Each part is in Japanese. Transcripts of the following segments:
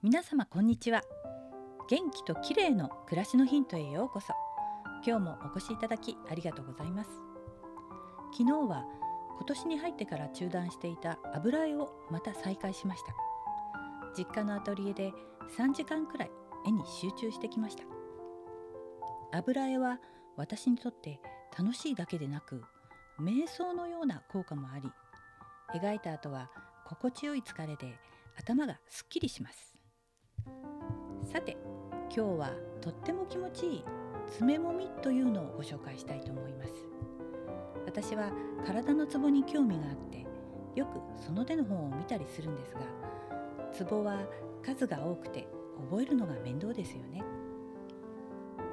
皆様こんにちは。元気と綺麗の暮らしのヒントへようこそ。今日もお越しいただきありがとうございます。昨日は今年に入ってから中断していた油絵をまた再開しました。実家のアトリエで3時間くらい絵に集中してきました。油絵は私にとって楽しいだけでなく瞑想のような効果もあり描いた後は心地よい疲れで頭がすっきりします。さて今日はとっても気持ちいい爪もみというのをご紹介したいと思います。私は体のツボに興味があってよくその手の本を見たりするんですがツボは数が多くて覚えるのが面倒ですよね。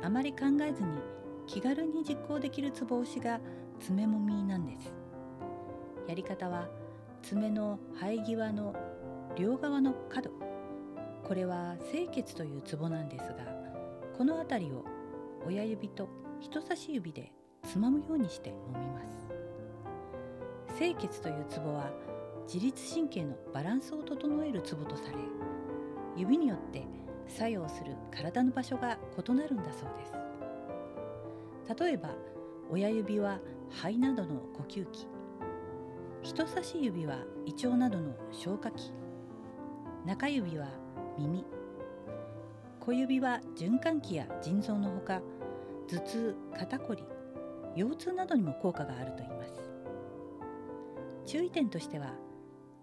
あまり考えずに気軽に実行できるツボ押しが爪もみなんです。やり方は爪の生え際の両側の角これは清潔というツボなんですがこの辺りを親指と人差し指でつまむようにして揉みます。清潔というツボは自律神経のバランスを整えるツボとされ指によって作用する体の場所が異なるんだそうです。例えば親指は肺などの呼吸器人差し指は胃腸などの消化器中指は耳。小指は循環器や腎臓のほか頭痛肩こり腰痛などにも効果があるといいます。注意点としては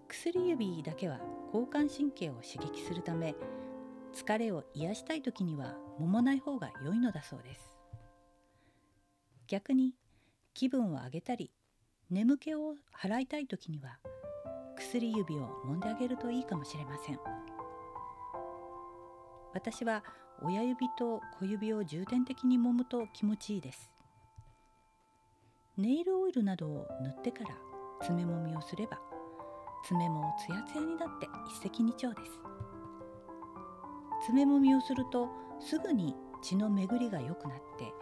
薬指だけは交感神経を刺激するため疲れを癒したい時には揉まない方が良いのだそうです。逆に気分を上げたり眠気を払いたい時には薬指を揉んであげるといいかもしれません。私は親指と小指を重点的に揉むと気持ちいいです。ネイルオイルなどを塗ってから爪もみをすれば爪もツヤツヤになって一石二鳥です。爪もみをするとすぐに血の巡りが良くなって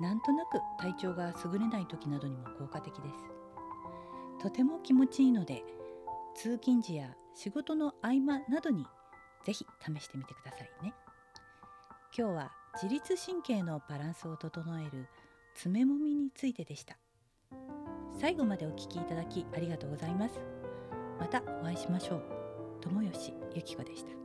なんとなく体調が優れない時などにも効果的です。とても気持ちいいので通勤時や仕事の合間などにぜひ試してみてくださいね。今日は自律神経のバランスを整える爪もみについてでした。最後までお聞きいただきありがとうございます。またお会いしましょう。友吉ゆき子でした。